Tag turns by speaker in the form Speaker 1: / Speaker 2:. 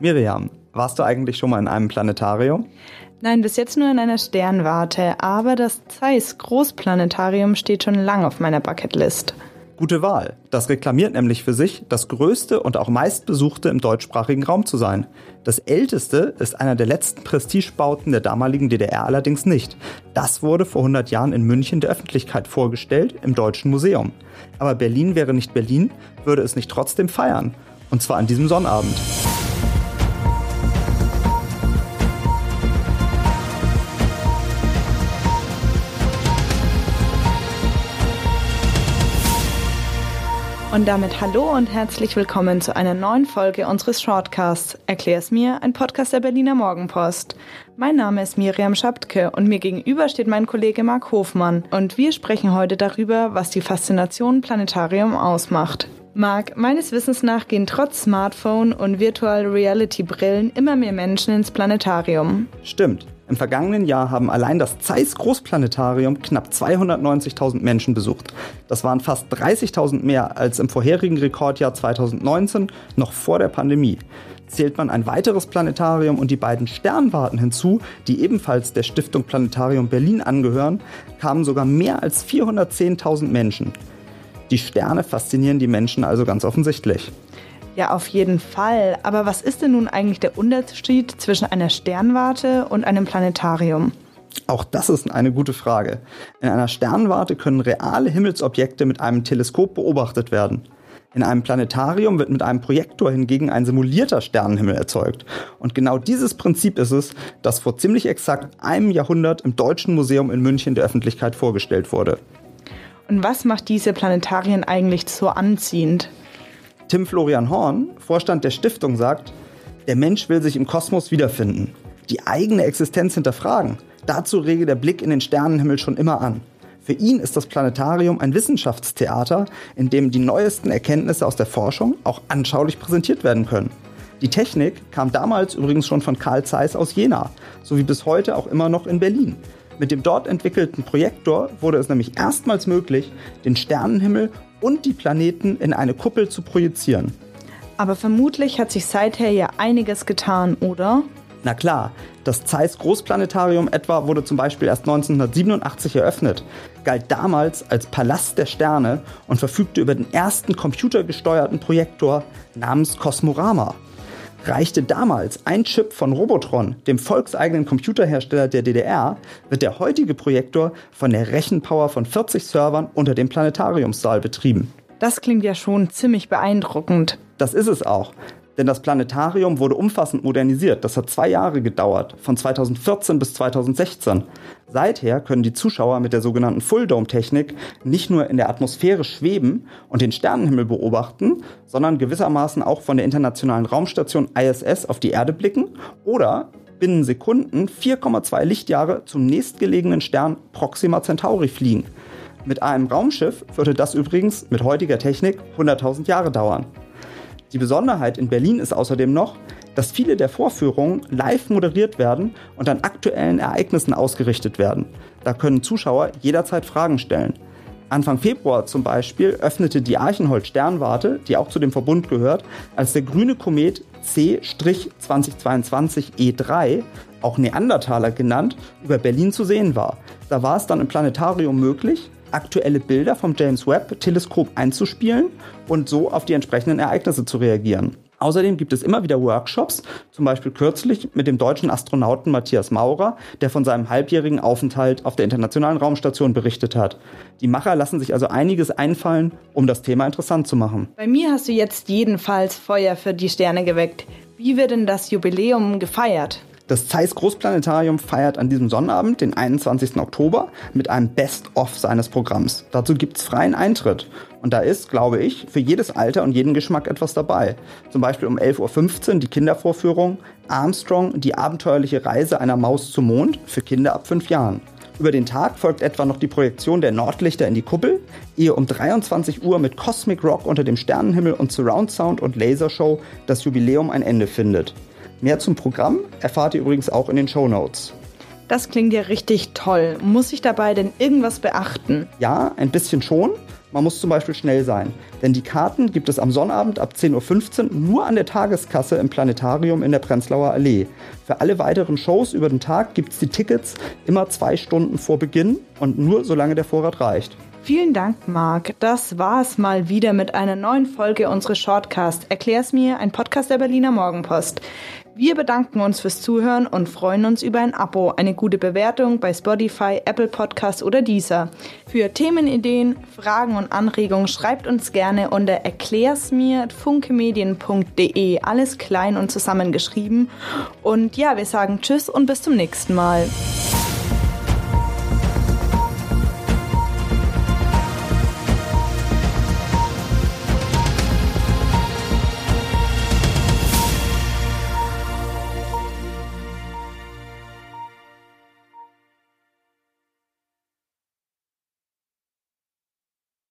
Speaker 1: Miriam, warst du eigentlich schon mal in einem Planetarium?
Speaker 2: Nein, bis jetzt nur in einer Sternwarte, aber das Zeiss Großplanetarium steht schon lange auf meiner Bucketlist.
Speaker 1: Gute Wahl. Das reklamiert nämlich für sich, das größte und auch meistbesuchte im deutschsprachigen Raum zu sein. Das älteste ist einer der letzten Prestigebauten der damaligen DDR allerdings nicht. Das wurde vor 100 Jahren in München der Öffentlichkeit vorgestellt im Deutschen Museum. Aber Berlin wäre nicht Berlin, würde es nicht trotzdem feiern. Und zwar an diesem Sonnabend.
Speaker 2: Und damit hallo und herzlich willkommen zu einer neuen Folge unseres Shortcasts. Erklär's mir, ein Podcast der Berliner Morgenpost. Mein Name ist Miriam Schaptke und mir gegenüber steht mein Kollege Marc Hofmann. Und wir sprechen heute darüber, was die Faszination Planetarium ausmacht. Marc, meines Wissens nach gehen trotz Smartphone und Virtual Reality Brillen immer mehr Menschen ins Planetarium.
Speaker 1: Stimmt. Im vergangenen Jahr haben allein das Zeiss Großplanetarium knapp 290.000 Menschen besucht. Das waren fast 30.000 mehr als im vorherigen Rekordjahr 2019, noch vor der Pandemie. Zählt man ein weiteres Planetarium und die beiden Sternwarten hinzu, die ebenfalls der Stiftung Planetarium Berlin angehören, kamen sogar mehr als 410.000 Menschen. Die Sterne faszinieren die Menschen also ganz offensichtlich.
Speaker 2: Ja, auf jeden Fall. Aber was ist denn nun eigentlich der Unterschied zwischen einer Sternwarte und einem Planetarium?
Speaker 1: Auch das ist eine gute Frage. In einer Sternwarte können reale Himmelsobjekte mit einem Teleskop beobachtet werden. In einem Planetarium wird mit einem Projektor hingegen ein simulierter Sternenhimmel erzeugt. Und genau dieses Prinzip ist es, das vor ziemlich exakt einem Jahrhundert im Deutschen Museum in München der Öffentlichkeit vorgestellt wurde.
Speaker 2: Und was macht diese Planetarien eigentlich so anziehend?
Speaker 1: Tim Florian Horn, Vorstand der Stiftung, sagt, der Mensch will sich im Kosmos wiederfinden, die eigene Existenz hinterfragen. Dazu rege der Blick in den Sternenhimmel schon immer an. Für ihn ist das Planetarium ein Wissenschaftstheater, in dem die neuesten Erkenntnisse aus der Forschung auch anschaulich präsentiert werden können. Die Technik kam damals übrigens schon von Carl Zeiss aus Jena, sowie bis heute auch immer noch in Berlin. Mit dem dort entwickelten Projektor wurde es nämlich erstmals möglich, den Sternenhimmel und die Planeten in eine Kuppel zu projizieren.
Speaker 2: Aber vermutlich hat sich seither ja einiges getan, oder?
Speaker 1: Na klar, das Zeiss Großplanetarium etwa wurde zum Beispiel erst 1987 eröffnet, galt damals als Palast der Sterne und verfügte über den ersten computergesteuerten Projektor namens Cosmorama reichte damals ein Chip von Robotron, dem volkseigenen Computerhersteller der DDR, wird der heutige Projektor von der Rechenpower von 40 Servern unter dem Planetariumssaal betrieben.
Speaker 2: Das klingt ja schon ziemlich beeindruckend.
Speaker 1: Das ist es auch. Denn das Planetarium wurde umfassend modernisiert. Das hat zwei Jahre gedauert, von 2014 bis 2016. Seither können die Zuschauer mit der sogenannten Full-Dome-Technik nicht nur in der Atmosphäre schweben und den Sternenhimmel beobachten, sondern gewissermaßen auch von der internationalen Raumstation ISS auf die Erde blicken oder binnen Sekunden 4,2 Lichtjahre zum nächstgelegenen Stern Proxima Centauri fliegen. Mit einem Raumschiff würde das übrigens mit heutiger Technik 100.000 Jahre dauern. Die Besonderheit in Berlin ist außerdem noch, dass viele der Vorführungen live moderiert werden und an aktuellen Ereignissen ausgerichtet werden. Da können Zuschauer jederzeit Fragen stellen. Anfang Februar zum Beispiel öffnete die Archenhold Sternwarte, die auch zu dem Verbund gehört, als der grüne Komet C-2022 E3, auch Neandertaler genannt, über Berlin zu sehen war. Da war es dann im Planetarium möglich, aktuelle Bilder vom James Webb Teleskop einzuspielen und so auf die entsprechenden Ereignisse zu reagieren. Außerdem gibt es immer wieder Workshops, zum Beispiel kürzlich mit dem deutschen Astronauten Matthias Maurer, der von seinem halbjährigen Aufenthalt auf der Internationalen Raumstation berichtet hat. Die Macher lassen sich also einiges einfallen, um das Thema interessant zu machen.
Speaker 2: Bei mir hast du jetzt jedenfalls Feuer für die Sterne geweckt. Wie wird denn das Jubiläum gefeiert?
Speaker 1: Das Zeiss Großplanetarium feiert an diesem Sonnabend, den 21. Oktober, mit einem Best-of seines Programms. Dazu gibt es freien Eintritt. Und da ist, glaube ich, für jedes Alter und jeden Geschmack etwas dabei. Zum Beispiel um 11.15 Uhr die Kindervorführung Armstrong, die abenteuerliche Reise einer Maus zum Mond für Kinder ab fünf Jahren. Über den Tag folgt etwa noch die Projektion der Nordlichter in die Kuppel, ehe um 23 Uhr mit Cosmic Rock unter dem Sternenhimmel und Surround Sound und Lasershow das Jubiläum ein Ende findet. Mehr zum Programm erfahrt ihr übrigens auch in den Show Notes.
Speaker 2: Das klingt ja richtig toll. Muss ich dabei denn irgendwas beachten?
Speaker 1: Ja, ein bisschen schon. Man muss zum Beispiel schnell sein, denn die Karten gibt es am Sonnabend ab 10.15 Uhr nur an der Tageskasse im Planetarium in der Prenzlauer Allee. Für alle weiteren Shows über den Tag gibt es die Tickets immer zwei Stunden vor Beginn und nur solange der Vorrat reicht.
Speaker 2: Vielen Dank, Marc. Das war's mal wieder mit einer neuen Folge unseres Shortcast. Erklär's mir, ein Podcast der Berliner Morgenpost. Wir bedanken uns fürs Zuhören und freuen uns über ein Abo, eine gute Bewertung bei Spotify, Apple Podcasts oder Deezer. Für Themenideen, Fragen und Anregungen schreibt uns gerne unter erklärsmir.funkemedien.de. Alles klein und zusammengeschrieben. Und ja, wir sagen Tschüss und bis zum nächsten Mal.